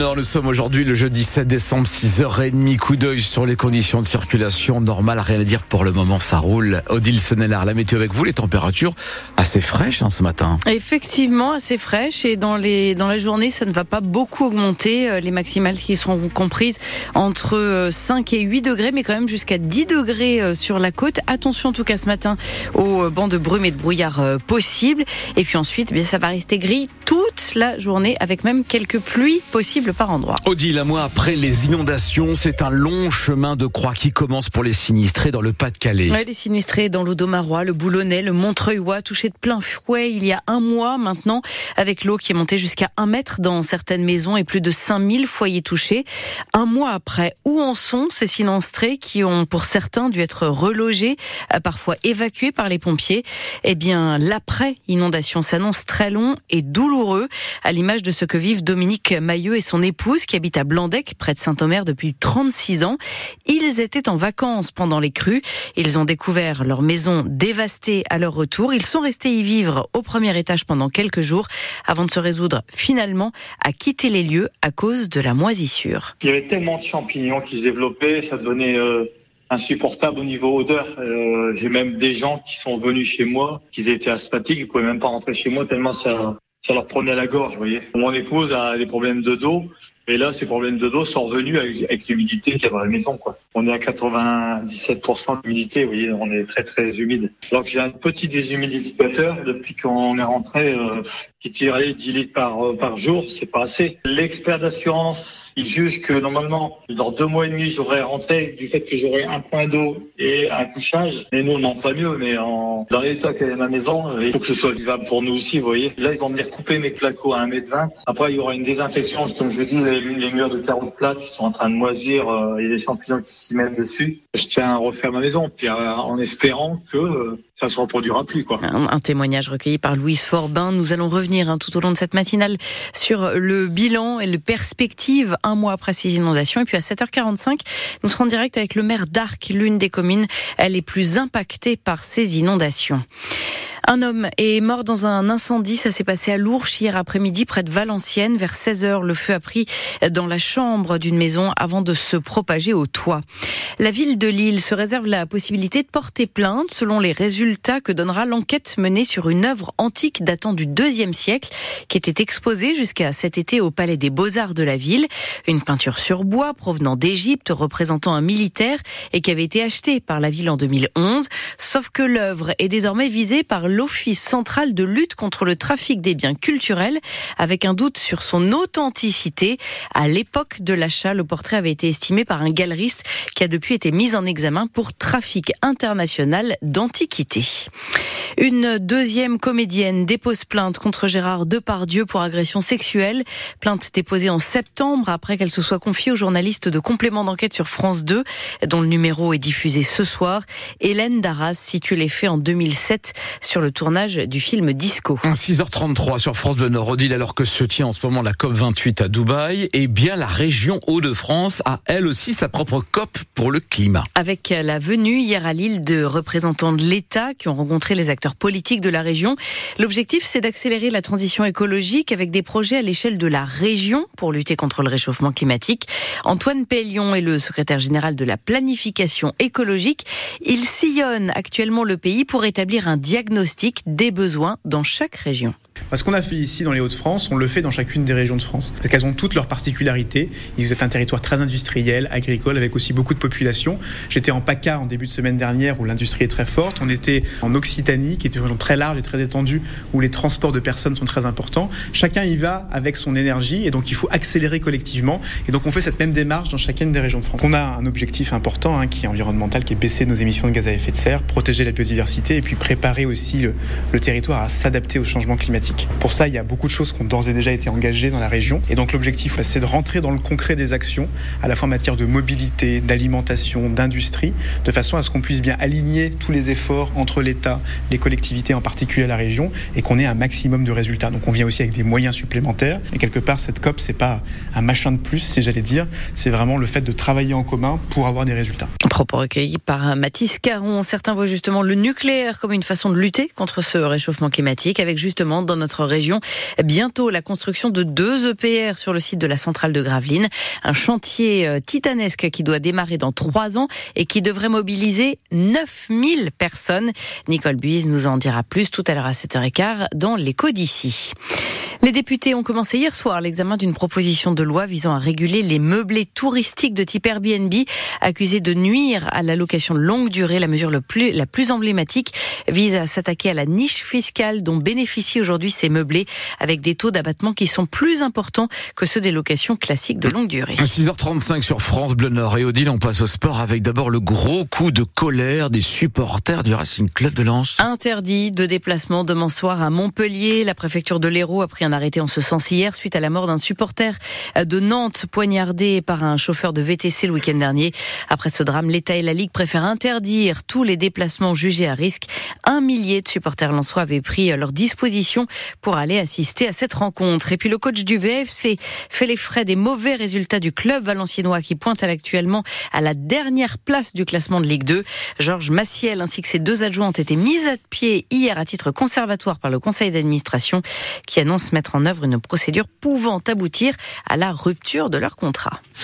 Nous sommes aujourd'hui le jeudi 7 décembre, 6h30. Coup d'œil sur les conditions de circulation normales. Rien à dire pour le moment, ça roule. Odile Sonnellard, la météo avec vous, les températures assez fraîches hein, ce matin. Effectivement, assez fraîches. Et dans, dans la journée, ça ne va pas beaucoup augmenter. Euh, les maximales qui seront comprises entre 5 euh, et 8 degrés, mais quand même jusqu'à 10 degrés euh, sur la côte. Attention en tout cas ce matin aux bancs de brume et de brouillard possibles. Et puis ensuite, bien, ça va rester gris toute la journée avec même quelques pluies possibles par endroit. Odile, un mois après les inondations, c'est un long chemin de croix qui commence pour les sinistrés dans le Pas-de-Calais. les sinistrés dans l'Audomarois, le Boulonnais, le Montreuilois, touchés de plein fouet il y a un mois maintenant, avec l'eau qui est montée jusqu'à un mètre dans certaines maisons et plus de 5000 foyers touchés. Un mois après, où en sont ces sinistrés qui ont pour certains dû être relogés, euh, parfois évacués par les pompiers? Eh bien, l'après-inondation s'annonce très long et douloureux, à l'image de ce que vivent Dominique Mailleux et son épouse qui habite à Blandec, près de Saint-Omer depuis 36 ans. Ils étaient en vacances pendant les crues. Ils ont découvert leur maison dévastée à leur retour. Ils sont restés y vivre au premier étage pendant quelques jours avant de se résoudre finalement à quitter les lieux à cause de la moisissure. Il y avait tellement de champignons qui se développaient, ça devenait euh, insupportable au niveau odeur. Euh, j'ai même des gens qui sont venus chez moi, qui étaient asthmatiques, ils pouvaient même pas rentrer chez moi tellement ça, ça leur prenait la gorge, vous voyez. Mon épouse a des problèmes de dos. Et là, ces problèmes de dos sont revenus avec, l'humidité qu'il y a dans la maison. Quoi. On est à 97% d'humidité, vous voyez, on est très très humide. Alors que j'ai un petit déshumidificateur depuis qu'on est rentré euh, qui tirait 10 litres par, euh, par jour, c'est pas assez. L'expert d'assurance, il juge que normalement, dans deux mois et demi, j'aurais rentré du fait que j'aurais un point d'eau et un couchage. Et nous, non, pas mieux, mais en, dans l'état qu'est ma maison, euh, il faut que ce soit vivable pour nous aussi, vous voyez. Là, ils vont venir couper mes placos à 1m20. Après, il y aura une désinfection, comme je dis, les, murs de terre plat qui sont en train de moisir, euh, il y champignons qui s'y mettent dessus. Je tiens à refaire ma maison, puis en espérant que ça se reproduira plus. Quoi. Un, témoignage recueilli par Louise Forbin. Nous allons revenir hein, tout au long de cette matinale sur le bilan et les perspectives un mois après ces inondations. Et puis à 7h45, nous serons en direct avec le maire d'Arc, l'une des communes les plus impactées par ces inondations. Un homme est mort dans un incendie. Ça s'est passé à Lourches hier après-midi, près de Valenciennes. Vers 16 heures, le feu a pris dans la chambre d'une maison avant de se propager au toit. La ville de Lille se réserve la possibilité de porter plainte selon les résultats que donnera l'enquête menée sur une œuvre antique datant du deuxième siècle qui était exposée jusqu'à cet été au Palais des Beaux-Arts de la ville. Une peinture sur bois provenant d'Égypte représentant un militaire et qui avait été achetée par la ville en 2011. Sauf que l'œuvre est désormais visée par l'Office central de lutte contre le trafic des biens culturels, avec un doute sur son authenticité. À l'époque de l'achat, le portrait avait été estimé par un galeriste qui a depuis été mis en examen pour trafic international d'antiquités. Une deuxième comédienne dépose plainte contre Gérard Depardieu pour agression sexuelle. Plainte déposée en septembre après qu'elle se soit confiée aux journalistes de complément d'enquête sur France 2, dont le numéro est diffusé ce soir. Hélène Darras situe les faits en 2007 sur le le tournage du film Disco. 6h33 sur France Bleu Nord, Odile, alors que se tient en ce moment la COP 28 à Dubaï, et eh bien la région Hauts-de-France a elle aussi sa propre COP pour le climat. Avec la venue hier à Lille de représentants de l'État qui ont rencontré les acteurs politiques de la région. L'objectif, c'est d'accélérer la transition écologique avec des projets à l'échelle de la région pour lutter contre le réchauffement climatique. Antoine Pellion est le secrétaire général de la planification écologique. Il sillonne actuellement le pays pour établir un diagnostic des besoins dans chaque région. Ce qu'on a fait ici dans les Hauts-de-France, on le fait dans chacune des régions de France. Parce qu'elles ont toutes leurs particularités. Ils ont un territoire très industriel, agricole, avec aussi beaucoup de population. J'étais en PACA en début de semaine dernière, où l'industrie est très forte. On était en Occitanie, qui est une région très large et très étendue, où les transports de personnes sont très importants. Chacun y va avec son énergie, et donc il faut accélérer collectivement. Et donc on fait cette même démarche dans chacune des régions de France. On a un objectif important, hein, qui est environnemental, qui est baisser nos émissions de gaz à effet de serre, protéger la biodiversité, et puis préparer aussi le, le territoire à s'adapter au changement climatique. Pour ça, il y a beaucoup de choses qui ont d'ores et déjà été engagées dans la région. Et donc l'objectif, c'est de rentrer dans le concret des actions, à la fois en matière de mobilité, d'alimentation, d'industrie, de façon à ce qu'on puisse bien aligner tous les efforts entre l'État, les collectivités, en particulier la région, et qu'on ait un maximum de résultats. Donc on vient aussi avec des moyens supplémentaires. Et quelque part, cette COP, c'est pas un machin de plus, si j'allais dire, c'est vraiment le fait de travailler en commun pour avoir des résultats. Propos recueillis par Mathis Caron. Certains voient justement le nucléaire comme une façon de lutter contre ce réchauffement climatique, avec justement dans notre région bientôt la construction de deux EPR sur le site de la centrale de Gravelines. Un chantier euh, titanesque qui doit démarrer dans trois ans et qui devrait mobiliser 9000 personnes. Nicole Buise nous en dira plus tout à l'heure à 7h15 dans l'écho d'ici. Les députés ont commencé hier soir l'examen d'une proposition de loi visant à réguler les meublés touristiques de type Airbnb, accusés de nuire à la location longue durée. La mesure le plus, la plus emblématique vise à s'attaquer à la niche fiscale dont bénéficient aujourd'hui ces meublés, avec des taux d'abattement qui sont plus importants que ceux des locations classiques de longue durée. À 6h35 sur France Bleu Nord et Odile, on passe au sport avec d'abord le gros coup de colère des supporters du Racing Club de Lens. Interdit de déplacement demain soir à Montpellier. La préfecture de l'Hérault a pris un arrêté en ce sens hier suite à la mort d'un supporter de Nantes poignardé par un chauffeur de VTC le week-end dernier. Après ce drame, l'État et la Ligue préfèrent interdire tous les déplacements jugés à risque. Un millier de supporters lensois avaient pris leur disposition pour aller assister à cette rencontre. Et puis le coach du VFC fait les frais des mauvais résultats du club valenciennois qui pointe actuellement à la dernière place du classement de Ligue 2. Georges Massiel ainsi que ses deux adjoints ont été mis à pied hier à titre conservatoire par le conseil d'administration qui annonce mettre en œuvre une procédure pouvant aboutir à la rupture de leur contrat.